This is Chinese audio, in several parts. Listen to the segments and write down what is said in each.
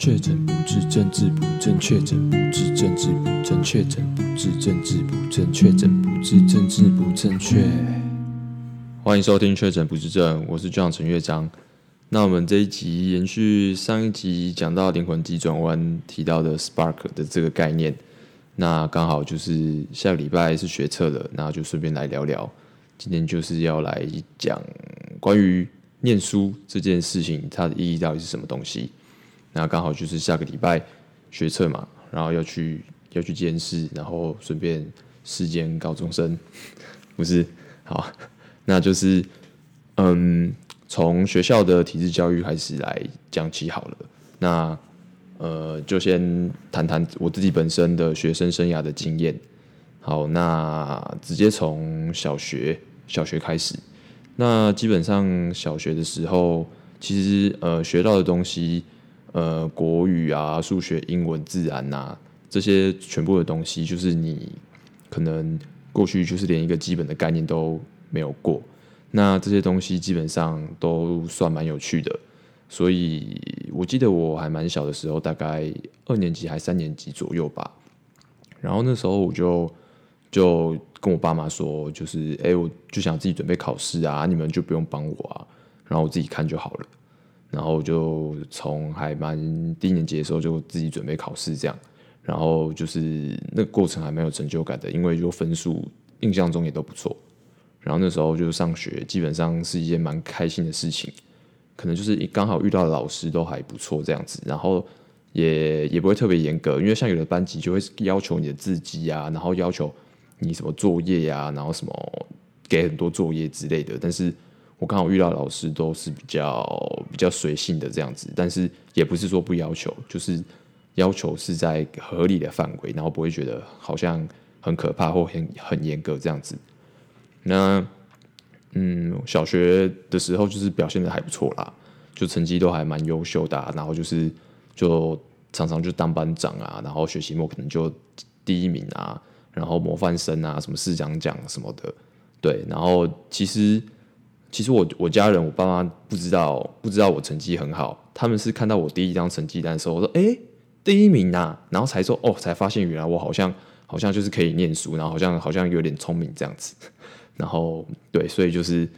确诊不治，政治不正确；确诊不治，政治不正确；确诊不治，政治不正确；确诊不治，政治不正确。欢迎收听《确诊不治症》，我是 John 陈乐章。那我们这一集延续上一集讲到灵魂急转弯提到的 Spark 的这个概念，那刚好就是下个礼拜是学测了，那就顺便来聊聊。今天就是要来讲关于念书这件事情，它的意义到底是什么东西。那刚好就是下个礼拜学测嘛，然后要去要去监视，然后顺便试监高中生，不是？好，那就是嗯，从学校的体制教育开始来讲起好了。那呃，就先谈谈我自己本身的学生生涯的经验。好，那直接从小学小学开始。那基本上小学的时候，其实呃学到的东西。呃，国语啊、数学、英文、自然呐、啊，这些全部的东西，就是你可能过去就是连一个基本的概念都没有过。那这些东西基本上都算蛮有趣的。所以我记得我还蛮小的时候，大概二年级还三年级左右吧。然后那时候我就就跟我爸妈说，就是哎，我就想自己准备考试啊，你们就不用帮我啊，然后我自己看就好了。然后就从还蛮低年级的时候就自己准备考试这样，然后就是那个过程还蛮有成就感的，因为就分数印象中也都不错。然后那时候就上学，基本上是一件蛮开心的事情，可能就是刚好遇到的老师都还不错这样子，然后也也不会特别严格，因为像有的班级就会要求你的字迹啊，然后要求你什么作业呀、然后什么给很多作业之类的，但是。我刚好遇到老师都是比较比较随性的这样子，但是也不是说不要求，就是要求是在合理的范围，然后不会觉得好像很可怕或很很严格这样子。那嗯，小学的时候就是表现的还不错啦，就成绩都还蛮优秀的，然后就是就常常就当班长啊，然后学习末可能就第一名啊，然后模范生啊，什么市长奖什么的，对，然后其实。其实我我家人我爸妈不知道不知道我成绩很好，他们是看到我第一张成绩单的时候，我说哎第一名呐、啊，然后才说哦才发现原来我好像好像就是可以念书，然后好像好像有点聪明这样子，然后对，所以就是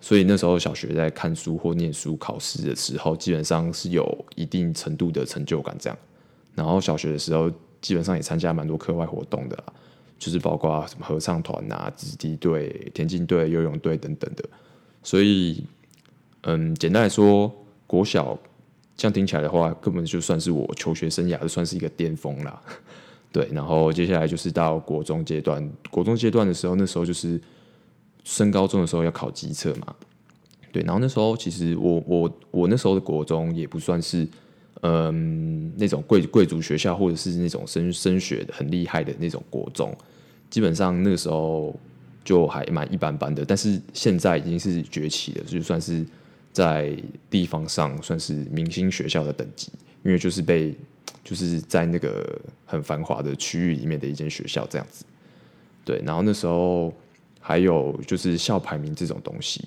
所以那时候小学在看书或念书考试的时候，基本上是有一定程度的成就感这样，然后小学的时候基本上也参加蛮多课外活动的，就是包括什么合唱团啊、子弟队、田径队、游泳队等等的。所以，嗯，简单来说，国小这样听起来的话，根本就算是我求学生涯就算是一个巅峰啦。对，然后接下来就是到国中阶段，国中阶段的时候，那时候就是升高中的时候要考基测嘛。对，然后那时候其实我我我那时候的国中也不算是嗯那种贵贵族学校，或者是那种升升学很厉害的那种国中，基本上那个时候。就还蛮一般般的，但是现在已经是崛起了，就算是在地方上算是明星学校的等级，因为就是被就是在那个很繁华的区域里面的一间学校这样子。对，然后那时候还有就是校排名这种东西，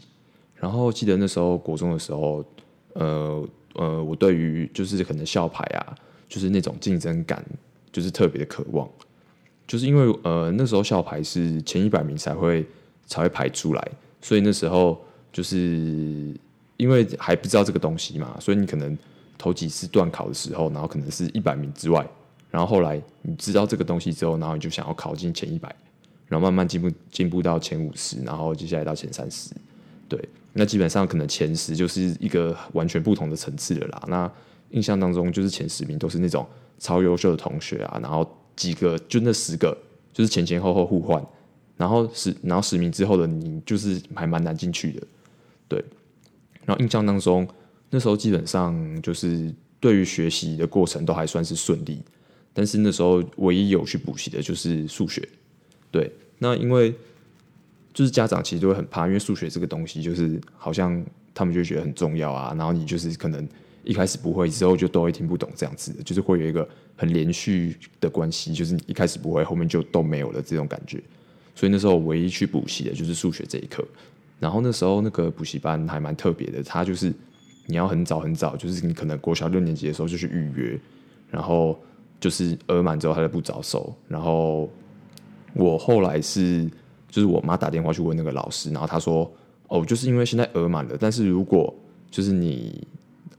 然后记得那时候国中的时候，呃呃，我对于就是可能校排啊，就是那种竞争感，就是特别的渴望。就是因为呃那时候校排是前一百名才会才会排出来，所以那时候就是因为还不知道这个东西嘛，所以你可能头几次段考的时候，然后可能是一百名之外，然后后来你知道这个东西之后，然后你就想要考进前一百，然后慢慢进步进步到前五十，然后接下来到前三十，对，那基本上可能前十就是一个完全不同的层次了啦。那印象当中就是前十名都是那种超优秀的同学啊，然后。几个就那十个，就是前前后后互换，然后十然后十名之后的你就是还蛮难进去的，对。然后印象当中那时候基本上就是对于学习的过程都还算是顺利，但是那时候唯一有去补习的就是数学，对。那因为就是家长其实都会很怕，因为数学这个东西就是好像他们就觉得很重要啊，然后你就是可能。一开始不会，之后就都会听不懂这样子的，就是会有一个很连续的关系，就是你一开始不会，后面就都没有了这种感觉。所以那时候唯一去补习的就是数学这一课。然后那时候那个补习班还蛮特别的，他就是你要很早很早，就是你可能国小六年级的时候就去预约，然后就是额满之后他就不招收。然后我后来是就是我妈打电话去问那个老师，然后他说哦，就是因为现在额满了，但是如果就是你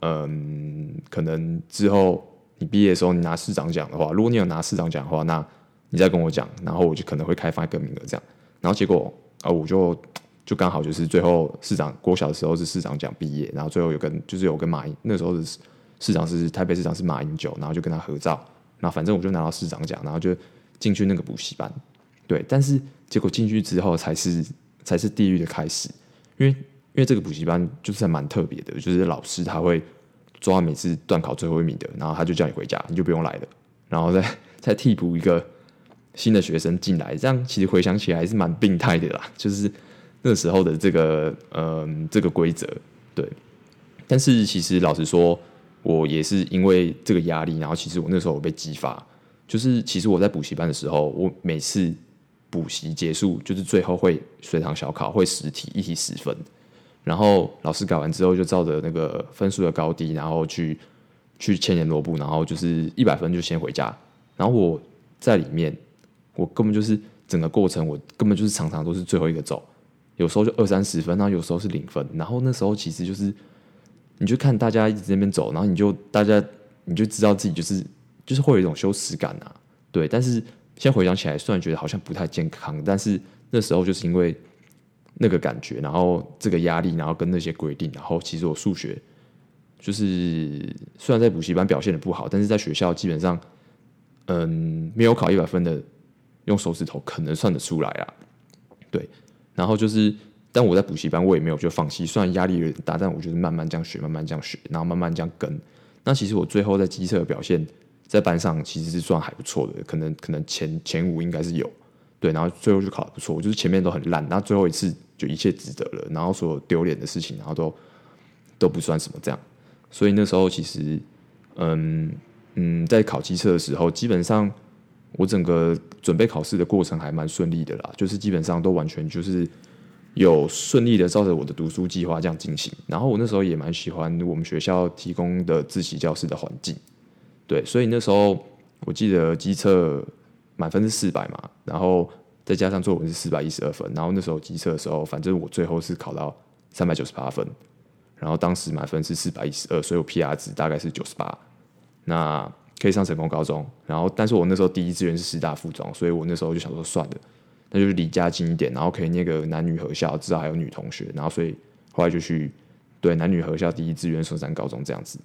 嗯可能之后你毕业的时候你拿市长奖的话，如果你有拿市长奖的话，那你再跟我讲，然后我就可能会开放一个名额这样。然后结果啊，我就。就刚好就是最后市长国小的时候是市长奖毕业，然后最后有跟就是有跟马英那时候的市长是台北市长是马英九，然后就跟他合照，然后反正我就拿到市长奖，然后就进去那个补习班，对，但是结果进去之后才是才是地狱的开始，因为因为这个补习班就是蛮特别的，就是老师他会抓每次段考最后一名的，然后他就叫你回家，你就不用来了，然后再 再替补一个新的学生进来，这样其实回想起来还是蛮病态的啦，就是。那时候的这个，嗯、这个规则，对。但是其实老实说，我也是因为这个压力，然后其实我那时候我被激发，就是其实我在补习班的时候，我每次补习结束，就是最后会随堂小考，会十题，一题十分，然后老师改完之后，就照着那个分数的高低，然后去去签联络簿，然后就是一百分就先回家。然后我在里面，我根本就是整个过程，我根本就是常常都是最后一个走。有时候就二三十分，然后有时候是零分，然后那时候其实就是，你就看大家一直在那边走，然后你就大家你就知道自己就是就是会有一种羞耻感啊，对。但是现在回想起来，虽然觉得好像不太健康，但是那时候就是因为那个感觉，然后这个压力，然后跟那些规定，然后其实我数学就是虽然在补习班表现的不好，但是在学校基本上，嗯，没有考一百分的，用手指头可能算得出来啊，对。然后就是，但我在补习班，我也没有就放弃。虽然压力有点大，但我就是慢慢这样学，慢慢这样学，然后慢慢这样跟。那其实我最后在机测的表现，在班上其实是算还不错的，可能可能前前五应该是有。对，然后最后就考得不错。我就是前面都很烂，然后最后一次就一切值得了。然后所有丢脸的事情，然后都都不算什么这样。所以那时候其实，嗯嗯，在考机测的时候，基本上。我整个准备考试的过程还蛮顺利的啦，就是基本上都完全就是有顺利的照着我的读书计划这样进行。然后我那时候也蛮喜欢我们学校提供的自习教室的环境，对，所以那时候我记得机测满分是四百嘛，然后再加上作文是四百一十二分，然后那时候基测的时候，反正我最后是考到三百九十八分，然后当时满分是四百一十二，所以我 PR 值大概是九十八，那。可以上成功高中，然后但是我那时候第一志愿是师大附中，所以我那时候就想说算了，那就是离家近一点，然后可以念个男女合校，至少还有女同学，然后所以后来就去对男女合校第一志愿松山高中这样子，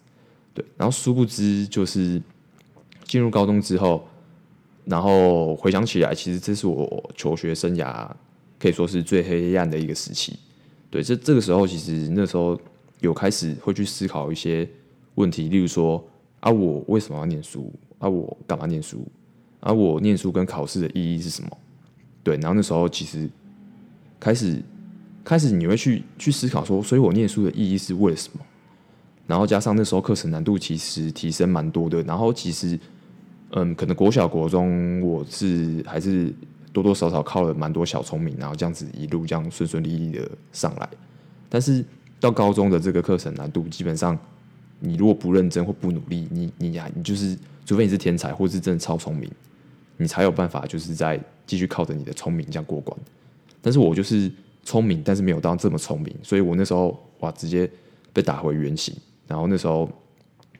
对，然后殊不知就是进入高中之后，然后回想起来，其实这是我求学生涯可以说是最黑暗的一个时期，对，这这个时候其实那时候有开始会去思考一些问题，例如说。啊，我为什么要念书？啊，我干嘛念书？啊，我念书跟考试的意义是什么？对，然后那时候其实开始开始你会去去思考说，所以我念书的意义是为了什么？然后加上那时候课程难度其实提升蛮多的，然后其实嗯，可能国小国中我是还是多多少少靠了蛮多小聪明，然后这样子一路这样顺顺利利的上来，但是到高中的这个课程难度基本上。你如果不认真或不努力，你你呀，你就是，除非你是天才，或是真的超聪明，你才有办法，就是在继续靠着你的聪明这样过关。但是我就是聪明，但是没有到这么聪明，所以我那时候哇，直接被打回原形。然后那时候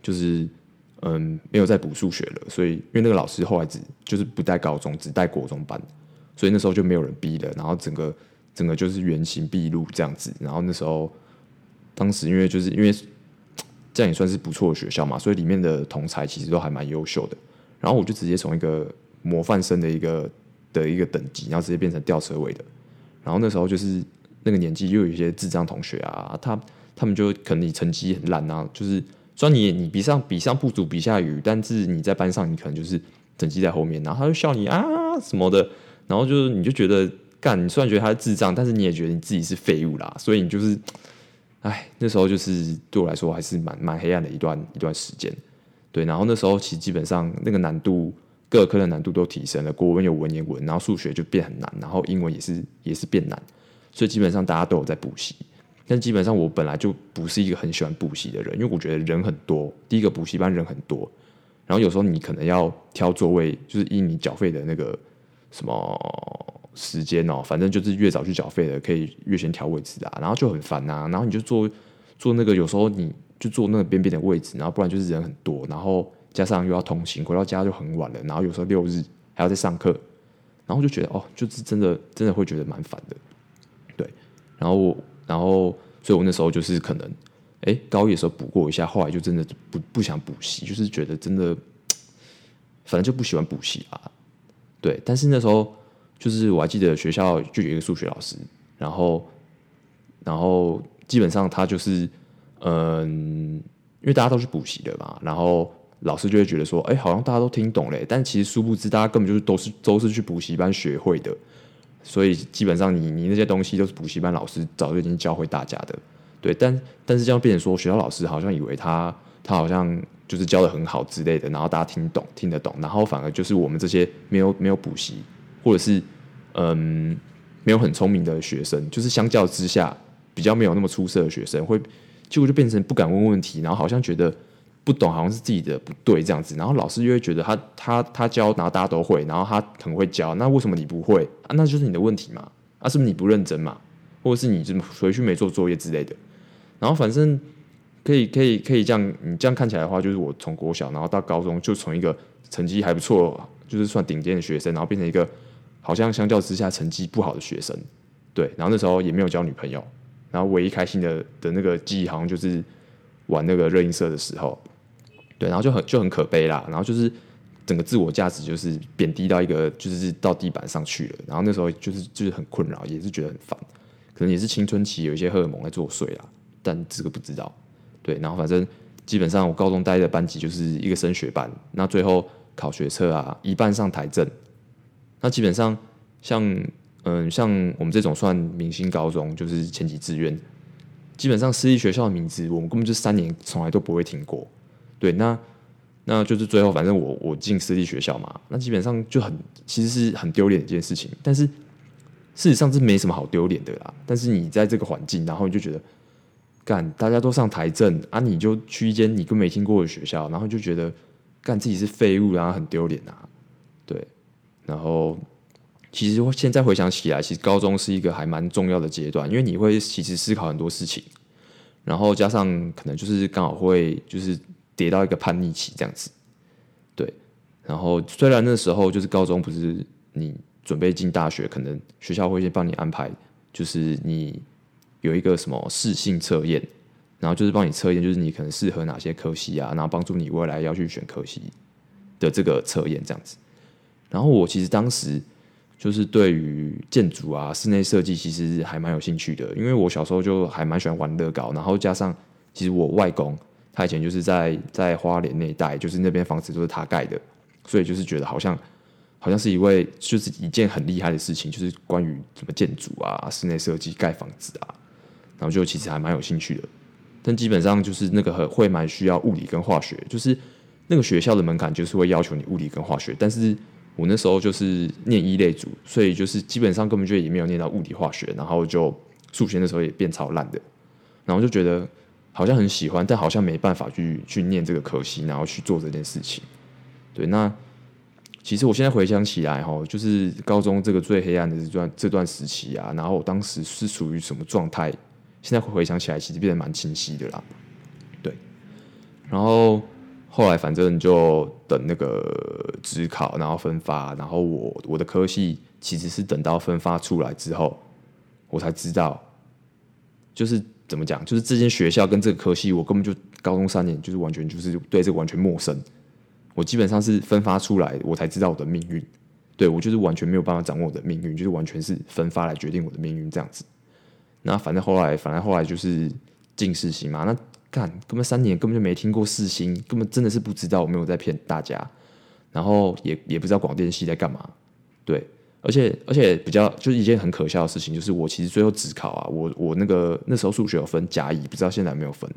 就是嗯，没有再补数学了，所以因为那个老师后来只就是不带高中，只带国中班，所以那时候就没有人逼了。然后整个整个就是原形毕露这样子。然后那时候当时因为就是因为。这样也算是不错的学校嘛，所以里面的同才其实都还蛮优秀的。然后我就直接从一个模范生的一个的一个等级，然后直接变成吊车尾的。然后那时候就是那个年纪，又有一些智障同学啊，他他们就可能你成绩很烂啊，就是虽然你你比上比上不足，比下有余，但是你在班上你可能就是成绩在后面，然后他就笑你啊什么的，然后就是你就觉得干，你虽然觉得他是智障，但是你也觉得你自己是废物啦，所以你就是。哎，那时候就是对我来说还是蛮蛮黑暗的一段一段时间，对。然后那时候其实基本上那个难度，各科的难度都提升了，国文有文言文，然后数学就变很难，然后英文也是也是变难，所以基本上大家都有在补习。但基本上我本来就不是一个很喜欢补习的人，因为我觉得人很多。第一个补习班人很多，然后有时候你可能要挑座位，就是依你缴费的那个什么时间哦，反正就是越早去缴费的，可以越先挑位置啊，然后就很烦啊。然后你就坐坐那个，有时候你就坐那个边边的位置，然后不然就是人很多，然后加上又要通勤，回到家就很晚了。然后有时候六日还要再上课，然后就觉得哦，就是真的真的会觉得蛮烦的。对，然后我。然后，所以我那时候就是可能，哎，高一的时候补过一下，后来就真的不不想补习，就是觉得真的，反正就不喜欢补习啊。对，但是那时候就是我还记得学校就有一个数学老师，然后，然后基本上他就是，嗯，因为大家都去补习的嘛，然后老师就会觉得说，哎，好像大家都听懂嘞，但其实殊不知大家根本就是都是都是去补习班学会的。所以基本上你，你那些东西都是补习班老师早就已经教会大家的，对。但但是这样变成说，学校老师好像以为他他好像就是教得很好之类的，然后大家听懂听得懂，然后反而就是我们这些没有没有补习或者是嗯没有很聪明的学生，就是相较之下比较没有那么出色的学生，会结果就变成不敢问问题，然后好像觉得。不懂好像是自己的不对这样子，然后老师就会觉得他他他教，然后大家都会，然后他很会教，那为什么你不会啊？那就是你的问题嘛，啊，是不是你不认真嘛，或者是你怎么回去没做作业之类的？然后反正可以可以可以这样，你这样看起来的话，就是我从国小然后到高中，就从一个成绩还不错，就是算顶尖的学生，然后变成一个好像相较之下成绩不好的学生，对，然后那时候也没有交女朋友，然后唯一开心的的那个记忆好像就是玩那个热映社的时候。对，然后就很就很可悲啦，然后就是整个自我价值就是贬低到一个就是到地板上去了，然后那时候就是就是很困扰，也是觉得很烦，可能也是青春期有一些荷尔蒙在作祟啦，但这个不知道。对，然后反正基本上我高中待的班级就是一个升学班，那最后考学测啊，一半上台政，那基本上像嗯像我们这种算明星高中，就是前几志愿，基本上私立学校的名字我们根本就三年从来都不会听过。对，那那就是最后，反正我我进私立学校嘛，那基本上就很其实是很丢脸的一件事情。但是事实上是没什么好丢脸的啦。但是你在这个环境，然后你就觉得，干大家都上台政啊，你就去一间你根本没听过的学校，然后就觉得干自己是废物，然后很丢脸啊。对，然后其实现在回想起来，其实高中是一个还蛮重要的阶段，因为你会其实思考很多事情，然后加上可能就是刚好会就是。跌到一个叛逆期这样子，对。然后虽然那时候就是高中，不是你准备进大学，可能学校会先帮你安排，就是你有一个什么试性测验，然后就是帮你测验，就是你可能适合哪些科系啊，然后帮助你未来要去选科系的这个测验这样子。然后我其实当时就是对于建筑啊、室内设计其实还蛮有兴趣的，因为我小时候就还蛮喜欢玩乐高，然后加上其实我外公。他以前就是在在花莲那一带，就是那边房子都是他盖的，所以就是觉得好像好像是一位就是一件很厉害的事情，就是关于什么建筑啊、室内设计、盖房子啊，然后就其实还蛮有兴趣的。但基本上就是那个会蛮需要物理跟化学，就是那个学校的门槛就是会要求你物理跟化学，但是我那时候就是念一类组，所以就是基本上根本就也没有念到物理化学，然后就数学那时候也变超烂的，然后就觉得。好像很喜欢，但好像没办法去去念这个科系，然后去做这件事情。对，那其实我现在回想起来，哈，就是高中这个最黑暗的这段这段时期啊，然后我当时是属于什么状态？现在回想起来，其实变得蛮清晰的啦。对，然后后来反正就等那个职考，然后分发，然后我我的科系其实是等到分发出来之后，我才知道，就是。怎么讲？就是这间学校跟这个科系，我根本就高中三年就是完全就是对这个完全陌生。我基本上是分发出来，我才知道我的命运。对，我就是完全没有办法掌握我的命运，就是完全是分发来决定我的命运这样子。那反正后来，反正后来就是进世新嘛。那干根本三年根本就没听过四星，根本真的是不知道，我没有在骗大家。然后也也不知道广电系在干嘛。对。而且而且比较就是一件很可笑的事情，就是我其实最后只考啊，我我那个那时候数学有分甲乙，不知道现在没有分。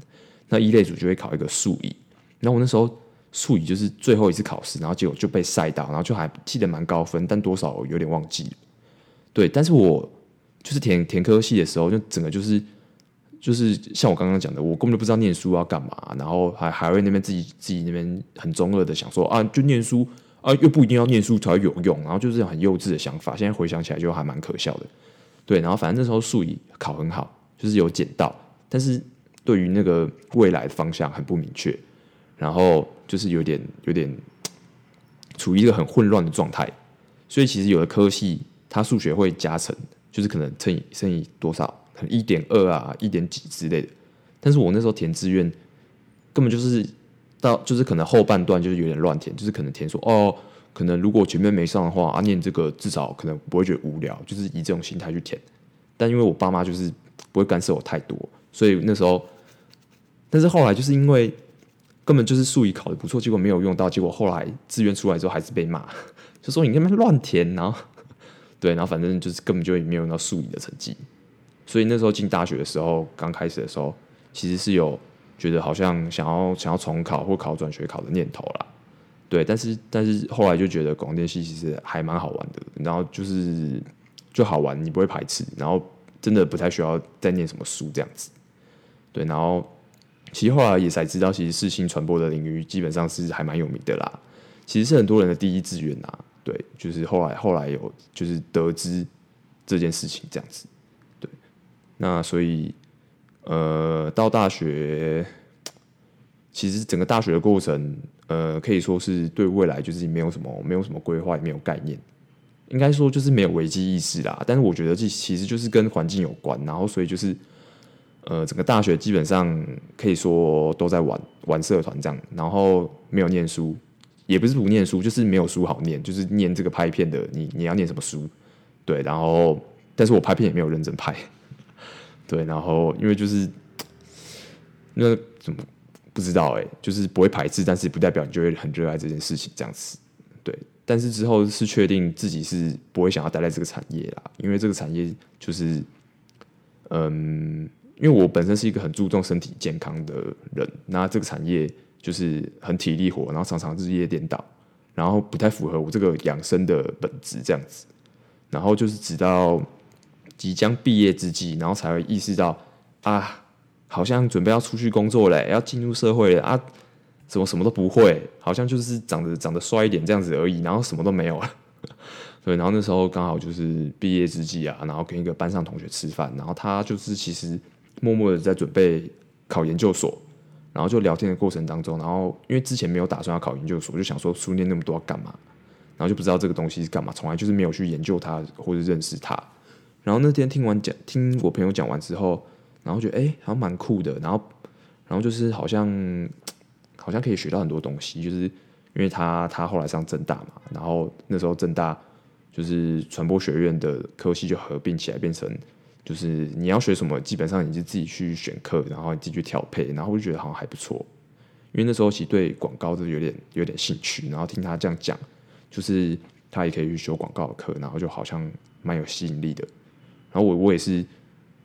那一类组就会考一个数乙，然后我那时候数乙就是最后一次考试，然后结果就被晒到，然后就还记得蛮高分，但多少有点忘记了。对，但是我就是填填科系的时候，就整个就是就是像我刚刚讲的，我根本就不知道念书要干嘛，然后还还会那边自己自己那边很中二的想说啊，就念书啊，又不一定要念书才有用，然后就是很幼稚的想法。现在回想起来就还蛮可笑的。对，然后反正那时候数乙考很好，就是有捡到，但是对于那个未来的方向很不明确，然后就是有点有点处于一个很混乱的状态。所以其实有的科系它数学会加成，就是可能乘以乘以多少。可能一点二啊，一点几之类的，但是我那时候填志愿，根本就是到就是可能后半段就是有点乱填，就是可能填说哦，可能如果前面没上的话啊，念这个至少可能不会觉得无聊，就是以这种心态去填。但因为我爸妈就是不会干涉我太多，所以那时候，但是后来就是因为根本就是数乙考的不错，结果没有用到，结果后来志愿出来之后还是被骂，就说你根本乱填，然后对，然后反正就是根本就没有用到数乙的成绩。所以那时候进大学的时候，刚开始的时候，其实是有觉得好像想要想要重考或考转学考的念头啦，对。但是但是后来就觉得广电系其实还蛮好玩的，然后就是就好玩，你不会排斥，然后真的不太需要再念什么书这样子，对。然后其实后来也才知道，其实视新传播的领域基本上是还蛮有名的啦，其实是很多人的第一志愿啦，对。就是后来后来有就是得知这件事情这样子。对那所以，呃，到大学，其实整个大学的过程，呃，可以说是对未来就是没有什么没有什么规划，也没有概念，应该说就是没有危机意识啦。但是我觉得这其实就是跟环境有关，然后所以就是，呃，整个大学基本上可以说都在玩玩社团这样，然后没有念书，也不是不念书，就是没有书好念，就是念这个拍片的，你你要念什么书？对，然后但是我拍片也没有认真拍。对，然后因为就是那怎么不知道哎，就是不会排斥，但是不代表你就会很热爱这件事情这样子。对，但是之后是确定自己是不会想要待在这个产业啦，因为这个产业就是，嗯，因为我本身是一个很注重身体健康的人，那这个产业就是很体力活，然后常常日夜颠倒，然后不太符合我这个养生的本质这样子，然后就是直到。即将毕业之际，然后才会意识到啊，好像准备要出去工作嘞，要进入社会了啊，怎么什么都不会，好像就是长得长得帅一点这样子而已，然后什么都没有了。对，然后那时候刚好就是毕业之际啊，然后跟一个班上同学吃饭，然后他就是其实默默的在准备考研究所，然后就聊天的过程当中，然后因为之前没有打算要考研究所，就想说书念那么多要干嘛，然后就不知道这个东西是干嘛，从来就是没有去研究它或者认识它。然后那天听完讲，听我朋友讲完之后，然后觉得哎，好像蛮酷的。然后，然后就是好像好像可以学到很多东西，就是因为他他后来上政大嘛，然后那时候政大就是传播学院的科系就合并起来，变成就是你要学什么，基本上你就自己去选课，然后你自己去调配，然后我就觉得好像还不错。因为那时候其实对广告就有点有点兴趣，然后听他这样讲，就是他也可以去修广告的课，然后就好像蛮有吸引力的。然后我我也是，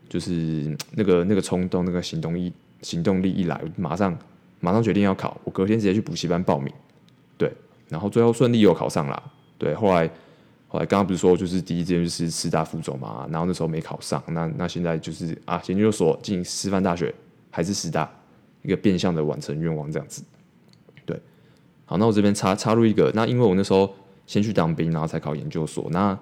就是 那个那个冲动，那个行动一行动力一来，马上马上决定要考。我隔天直接去补习班报名，对，然后最后顺利又考上了。对，后来后来刚刚不是说就是第一志愿就是师大附中嘛，然后那时候没考上，那那现在就是啊，研究所进师范大学还是师大，一个变相的完成愿望这样子。对，好，那我这边插插入一个，那因为我那时候先去当兵，然后才考研究所，那。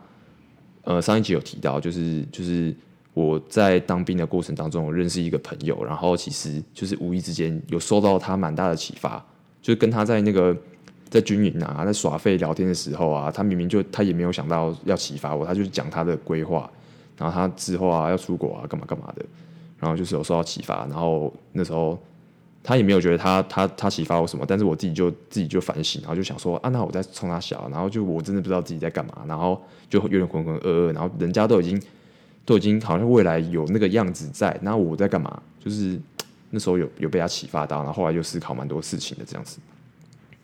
呃，上一集有提到，就是就是我在当兵的过程当中，我认识一个朋友，然后其实就是无意之间有受到他蛮大的启发，就是跟他在那个在军营啊，在耍废聊天的时候啊，他明明就他也没有想到要启发我，他就是讲他的规划，然后他之后啊要出国啊干嘛干嘛的，然后就是有受到启发，然后那时候。他也没有觉得他他他启发我什么，但是我自己就自己就反省，然后就想说啊，那我在冲他小，然后就我真的不知道自己在干嘛，然后就有点浑浑噩噩，然后人家都已经都已经好像未来有那个样子在，那我在干嘛？就是那时候有有被他启发到，然后后来就思考蛮多事情的这样子。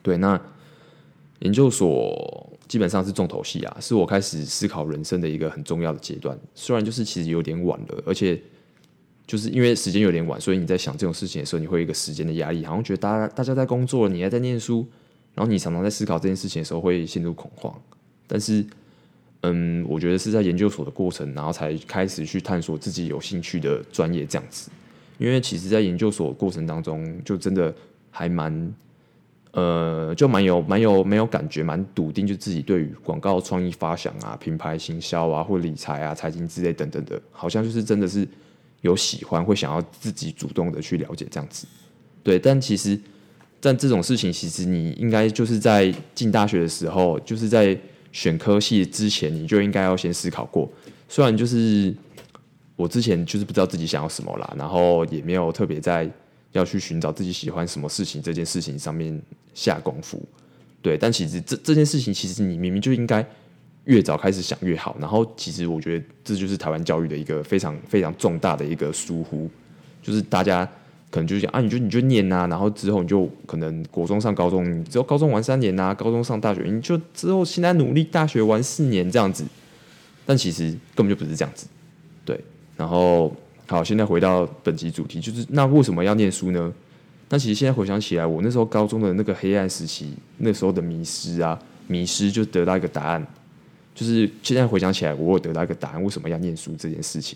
对，那研究所基本上是重头戏啊，是我开始思考人生的一个很重要的阶段，虽然就是其实有点晚了，而且。就是因为时间有点晚，所以你在想这种事情的时候，你会有一个时间的压力，好像觉得大家大家在工作，你还在念书，然后你常常在思考这件事情的时候会陷入恐慌。但是，嗯，我觉得是在研究所的过程，然后才开始去探索自己有兴趣的专业这样子。因为其实在研究所过程当中，就真的还蛮。呃，就蛮有、蛮有、没有感觉，蛮笃定，就自己对于广告创意发想啊、品牌行销啊、或理财啊、财经之类等等的，好像就是真的是有喜欢，会想要自己主动的去了解这样子。对，但其实，但这种事情，其实你应该就是在进大学的时候，就是在选科系之前，你就应该要先思考过。虽然就是我之前就是不知道自己想要什么啦，然后也没有特别在。要去寻找自己喜欢什么事情这件事情上面下功夫，对，但其实这这件事情，其实你明明就应该越早开始想越好。然后，其实我觉得这就是台湾教育的一个非常非常重大的一个疏忽，就是大家可能就讲啊，你就你就念啊，然后之后你就可能国中上高中，你只有高中玩三年啊，高中上大学，你就之后现在努力大学玩四年这样子，但其实根本就不是这样子，对，然后。好，现在回到本集主题，就是那为什么要念书呢？那其实现在回想起来，我那时候高中的那个黑暗时期，那时候的迷失啊，迷失就得到一个答案，就是现在回想起来，我有得到一个答案，为什么要念书这件事情。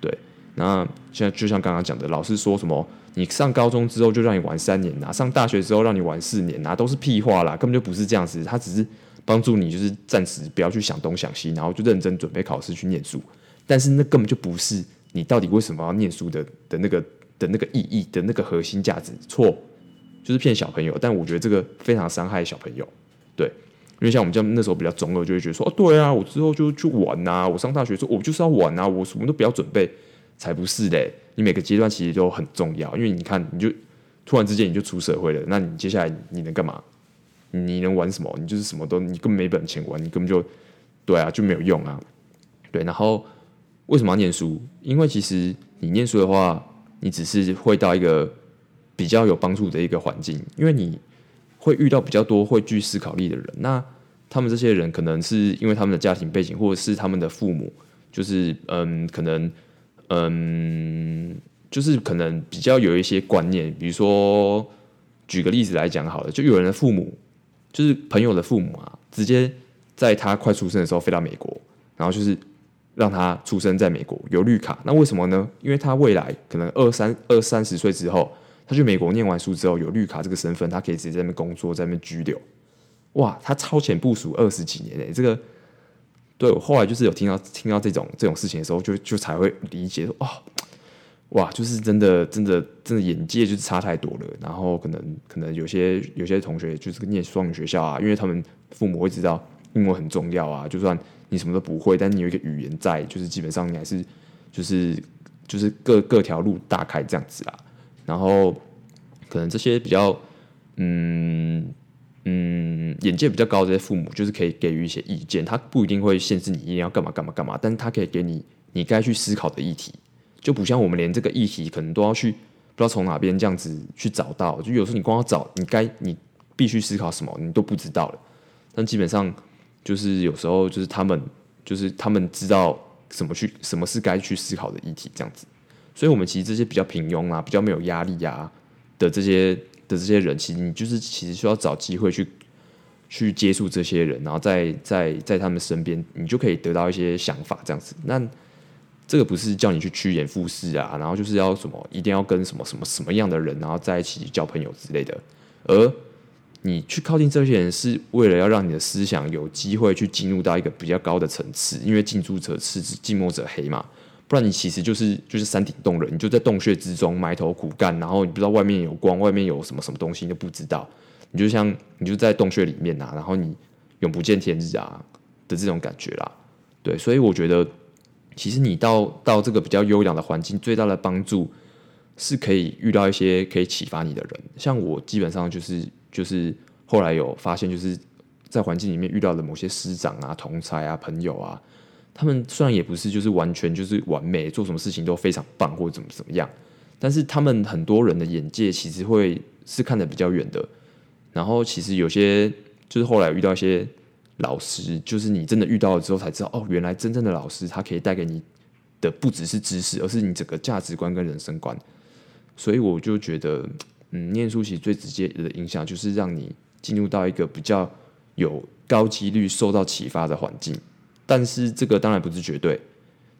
对，那现在就像刚刚讲的，老师说什么，你上高中之后就让你玩三年呐，上大学之后让你玩四年呐，都是屁话啦，根本就不是这样子，他只是帮助你，就是暂时不要去想东想西，然后就认真准备考试去念书，但是那根本就不是。你到底为什么要念书的的那个的那个意义的那个核心价值？错，就是骗小朋友。但我觉得这个非常伤害小朋友，对，因为像我们这样那时候比较中二，就会觉得说，哦，对啊，我之后就去玩呐、啊，我上大学说我就是要玩呐、啊，我什么都不要准备，才不是嘞。你每个阶段其实都很重要，因为你看，你就突然之间你就出社会了，那你接下来你能干嘛？你能玩什么？你就是什么都，你根本没本钱玩，你根本就对啊，就没有用啊，对，然后。为什么要念书？因为其实你念书的话，你只是会到一个比较有帮助的一个环境，因为你会遇到比较多会具思考力的人。那他们这些人可能是因为他们的家庭背景，或者是他们的父母，就是嗯，可能嗯，就是可能比较有一些观念。比如说，举个例子来讲好了，就有人的父母，就是朋友的父母啊，直接在他快出生的时候飞到美国，然后就是。让他出生在美国有绿卡，那为什么呢？因为他未来可能二三二三十岁之后，他去美国念完书之后有绿卡这个身份，他可以直接在那边工作，在那边居留。哇，他超前部署二十几年诶，这个对我后来就是有听到听到这种这种事情的时候，就就才会理解说，哦，哇，就是真的真的真的眼界就是差太多了。然后可能可能有些有些同学就是念双语学校啊，因为他们父母会知道英文很重要啊，就算。你什么都不会，但你有一个语言在，就是基本上你还是就是就是各各条路大开这样子啦。然后可能这些比较嗯嗯眼界比较高的这些父母，就是可以给予一些意见，他不一定会限制你一定要干嘛干嘛干嘛，但是他可以给你你该去思考的议题，就不像我们连这个议题可能都要去不知道从哪边这样子去找到，就有时候你光要找你该你必须思考什么，你都不知道了，但基本上。就是有时候，就是他们，就是他们知道什么去，什么是该去思考的议题，这样子。所以，我们其实这些比较平庸啊，比较没有压力啊的这些的这些人，其实你就是其实需要找机会去去接触这些人，然后在在在他们身边，你就可以得到一些想法，这样子。那这个不是叫你去趋炎附势啊，然后就是要什么一定要跟什么什么什么样的人，然后在一起交朋友之类的，而。你去靠近这些人，是为了要让你的思想有机会去进入到一个比较高的层次，因为近朱者赤，近墨者黑嘛。不然你其实就是就是山顶洞人，你就在洞穴之中埋头苦干，然后你不知道外面有光，外面有什么什么东西你都不知道。你就像你就在洞穴里面啊，然后你永不见天日啊的这种感觉啦。对，所以我觉得其实你到到这个比较优良的环境，最大的帮助是可以遇到一些可以启发你的人。像我基本上就是。就是后来有发现，就是在环境里面遇到的某些师长啊、同侪啊、朋友啊，他们虽然也不是就是完全就是完美，做什么事情都非常棒或者怎么怎么样，但是他们很多人的眼界其实会是看得比较远的。然后其实有些就是后来遇到一些老师，就是你真的遇到了之后才知道，哦，原来真正的老师他可以带给你的不只是知识，而是你整个价值观跟人生观。所以我就觉得。嗯，念书其实最直接的影响就是让你进入到一个比较有高几率受到启发的环境，但是这个当然不是绝对，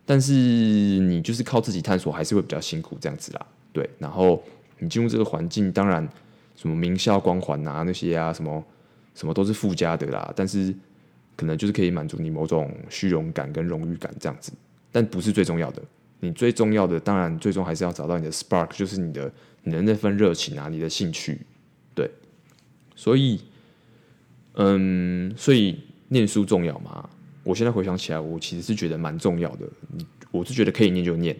但是你就是靠自己探索还是会比较辛苦这样子啦。对，然后你进入这个环境，当然什么名校光环啊那些啊，什么什么都是附加的啦，但是可能就是可以满足你某种虚荣感跟荣誉感这样子，但不是最重要的。你最重要的，当然最终还是要找到你的 spark，就是你的你的那份热情啊，你的兴趣，对。所以，嗯，所以念书重要吗？我现在回想起来，我其实是觉得蛮重要的。我是觉得可以念就念。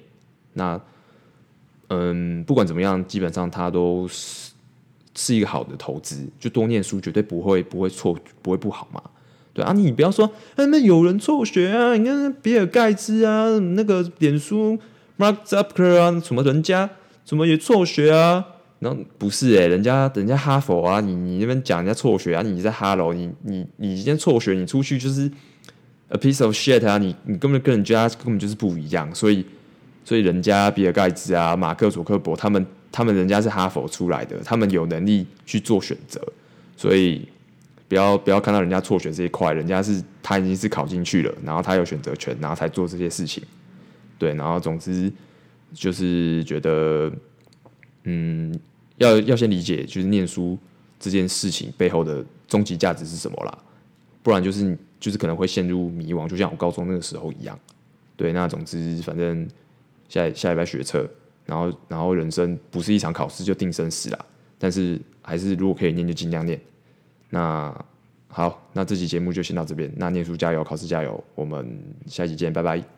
那，嗯，不管怎么样，基本上它都是是一个好的投资。就多念书，绝对不会不会错，不会不好嘛。对啊，你不要说，哎，那有人辍学啊？你看比尔盖茨啊，那个脸书 Mark Zuckerberg 啊，什么人家怎么也辍学啊？然后不是哎、人家人家哈佛啊，你你那边讲人家辍学啊，你在哈喽，你你你今天辍学，你出去就是 a piece of shit 啊，你你根本跟人家根本就是不一样，所以所以人家比尔盖茨啊，马克祖克伯他们他们人家是哈佛出来的，他们有能力去做选择，所以。不要不要看到人家辍学这一块，人家是他已经是考进去了，然后他有选择权，然后才做这些事情。对，然后总之就是觉得，嗯，要要先理解，就是念书这件事情背后的终极价值是什么啦，不然就是就是可能会陷入迷惘，就像我高中那个时候一样。对，那总之反正下下礼拜学车，然后然后人生不是一场考试就定生死啦，但是还是如果可以念就尽量念。那好，那这期节目就先到这边。那念书加油，考试加油，我们下期见，拜拜。